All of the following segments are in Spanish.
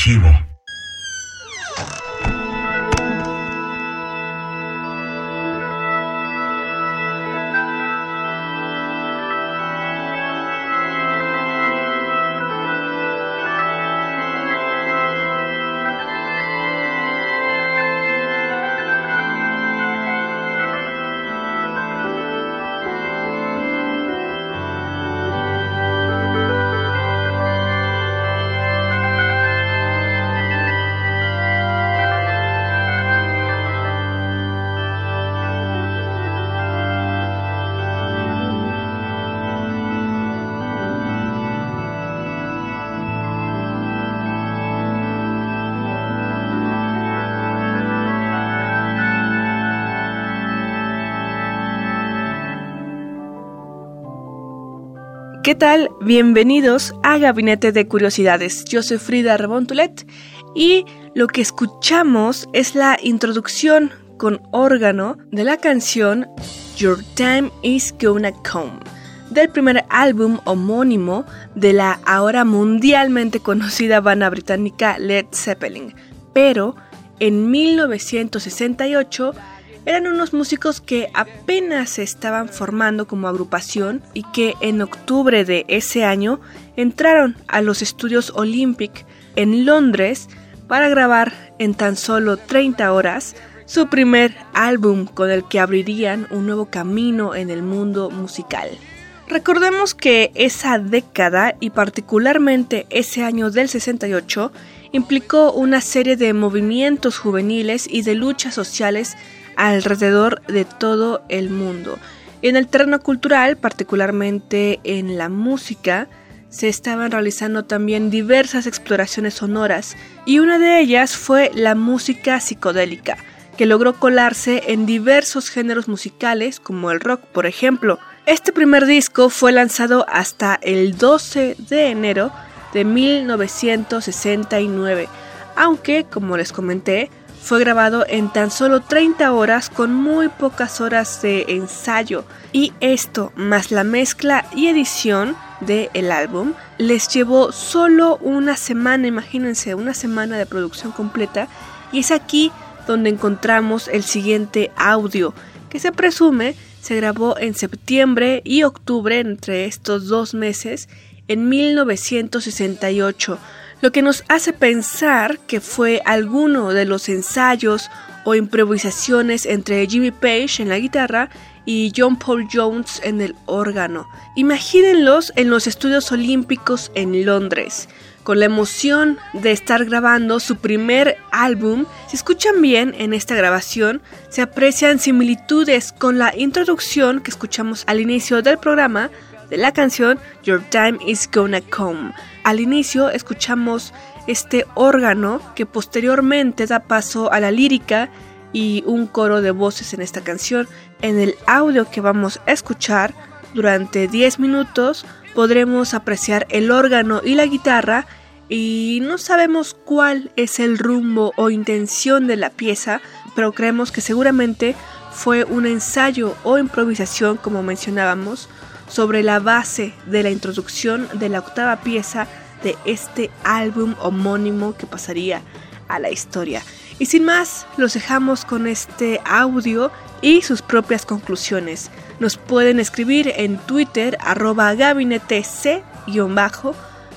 Archivo. ¿Qué tal? Bienvenidos a Gabinete de Curiosidades. Yo soy Frida Rebontulet y lo que escuchamos es la introducción con órgano de la canción Your Time Is Gonna Come del primer álbum homónimo de la ahora mundialmente conocida banda británica Led Zeppelin. Pero en 1968 eran unos músicos que apenas se estaban formando como agrupación y que en octubre de ese año entraron a los estudios Olympic en Londres para grabar en tan solo 30 horas su primer álbum con el que abrirían un nuevo camino en el mundo musical. Recordemos que esa década y particularmente ese año del 68 implicó una serie de movimientos juveniles y de luchas sociales alrededor de todo el mundo. En el terreno cultural, particularmente en la música, se estaban realizando también diversas exploraciones sonoras y una de ellas fue la música psicodélica, que logró colarse en diversos géneros musicales como el rock, por ejemplo. Este primer disco fue lanzado hasta el 12 de enero de 1969, aunque, como les comenté, fue grabado en tan solo 30 horas con muy pocas horas de ensayo. Y esto más la mezcla y edición del álbum les llevó solo una semana, imagínense, una semana de producción completa. Y es aquí donde encontramos el siguiente audio que se presume se grabó en septiembre y octubre entre estos dos meses en 1968 lo que nos hace pensar que fue alguno de los ensayos o improvisaciones entre Jimmy Page en la guitarra y John Paul Jones en el órgano. Imagínenlos en los estudios olímpicos en Londres, con la emoción de estar grabando su primer álbum. Si escuchan bien en esta grabación, se aprecian similitudes con la introducción que escuchamos al inicio del programa de la canción Your Time Is Gonna Come. Al inicio escuchamos este órgano que posteriormente da paso a la lírica y un coro de voces en esta canción. En el audio que vamos a escuchar durante 10 minutos podremos apreciar el órgano y la guitarra y no sabemos cuál es el rumbo o intención de la pieza, pero creemos que seguramente fue un ensayo o improvisación como mencionábamos sobre la base de la introducción de la octava pieza de este álbum homónimo que pasaría a la historia. Y sin más, los dejamos con este audio y sus propias conclusiones. Nos pueden escribir en Twitter arroba gabinete c-bajo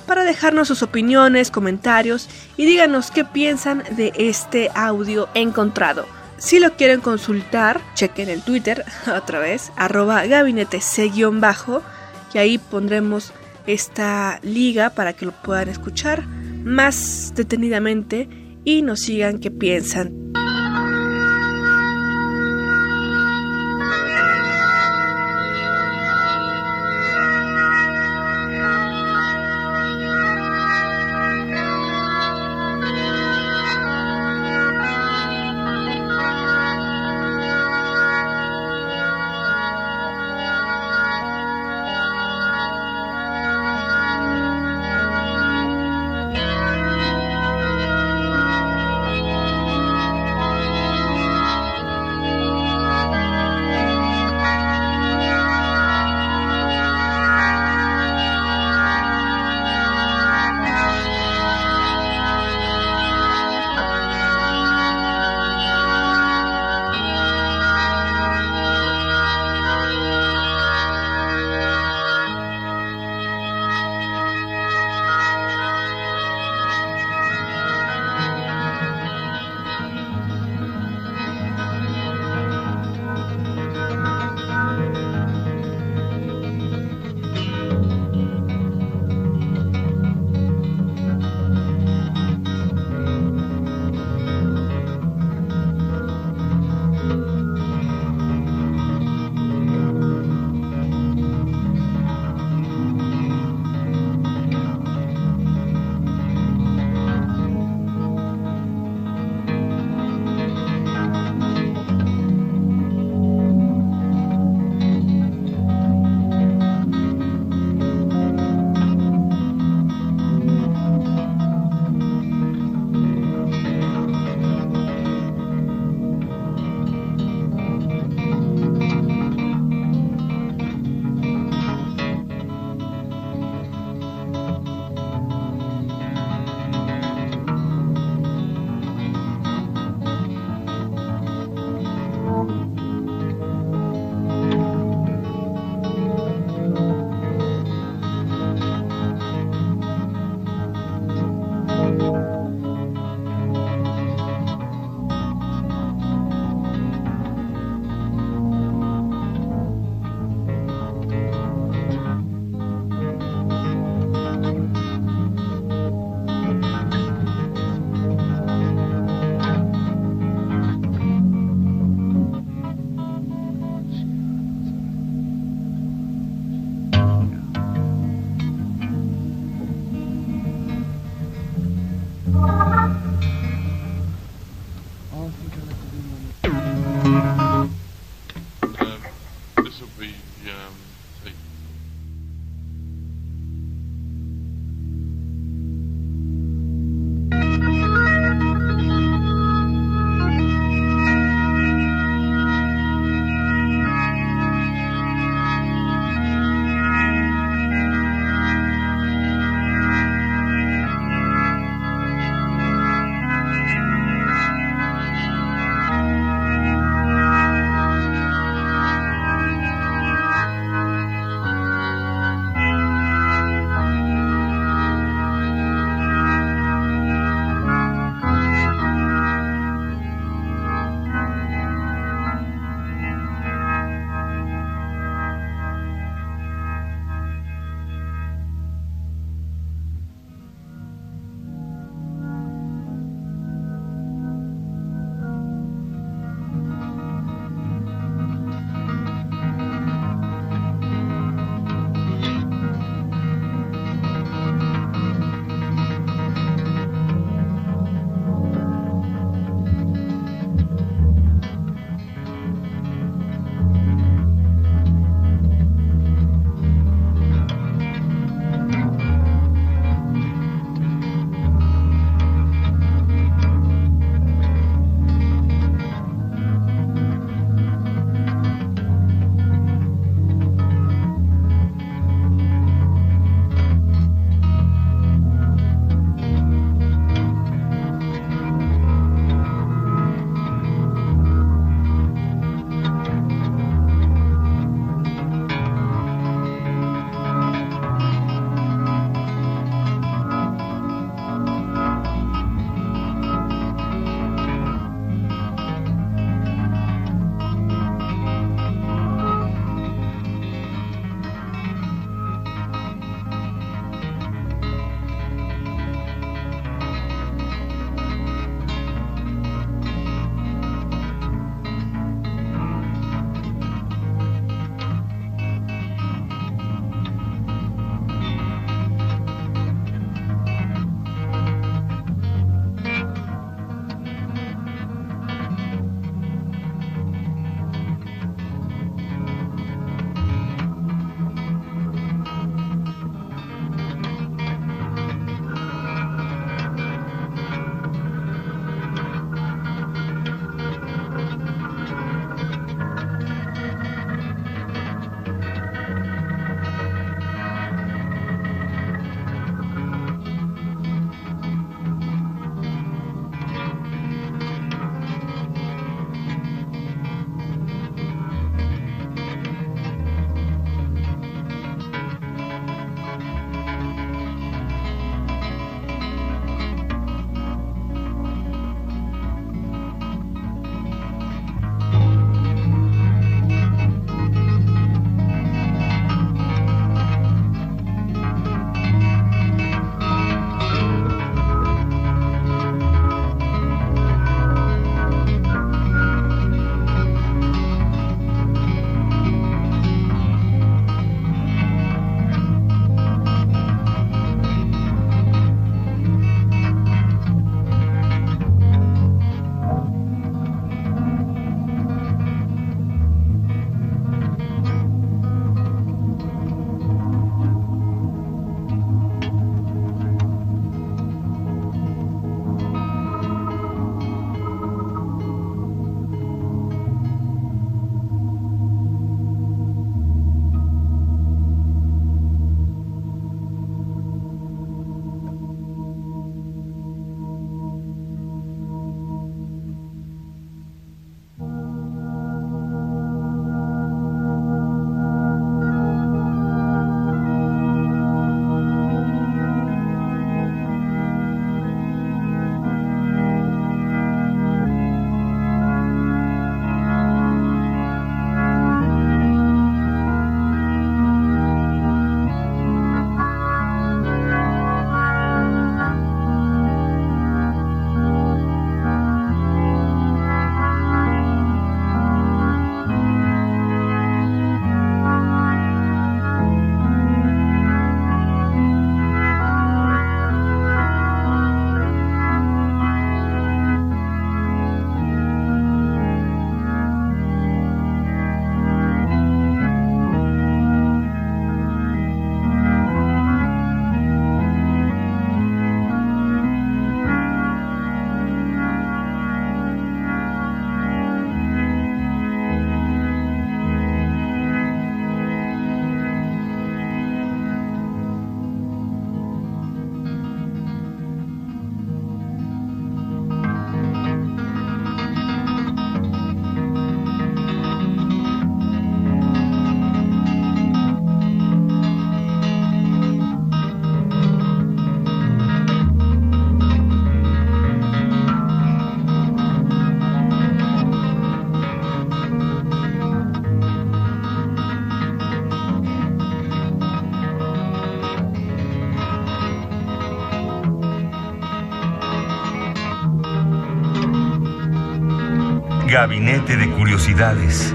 para dejarnos sus opiniones, comentarios y díganos qué piensan de este audio encontrado. Si lo quieren consultar, chequen el Twitter otra vez, arroba gabinete c-bajo, y ahí pondremos esta liga para que lo puedan escuchar más detenidamente y nos sigan qué piensan. Gabinete de Curiosidades.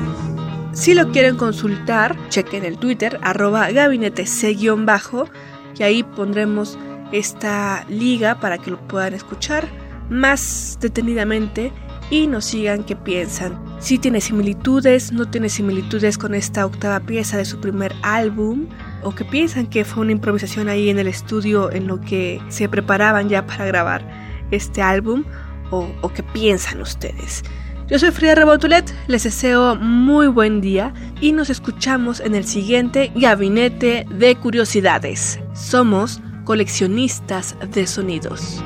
Si lo quieren consultar, chequen el Twitter, arroba gabinete C-bajo, y ahí pondremos esta liga para que lo puedan escuchar más detenidamente y nos sigan qué piensan. Si tiene similitudes, no tiene similitudes con esta octava pieza de su primer álbum, o que piensan que fue una improvisación ahí en el estudio en lo que se preparaban ya para grabar este álbum, o, o qué piensan ustedes. Yo soy Frida Rebotulet, les deseo muy buen día y nos escuchamos en el siguiente Gabinete de Curiosidades. Somos coleccionistas de sonidos.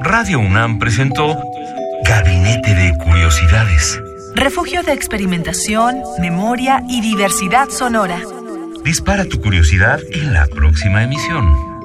Radio UNAM presentó Gabinete de Curiosidades. Refugio de experimentación, memoria y diversidad sonora. Dispara tu curiosidad en la próxima emisión.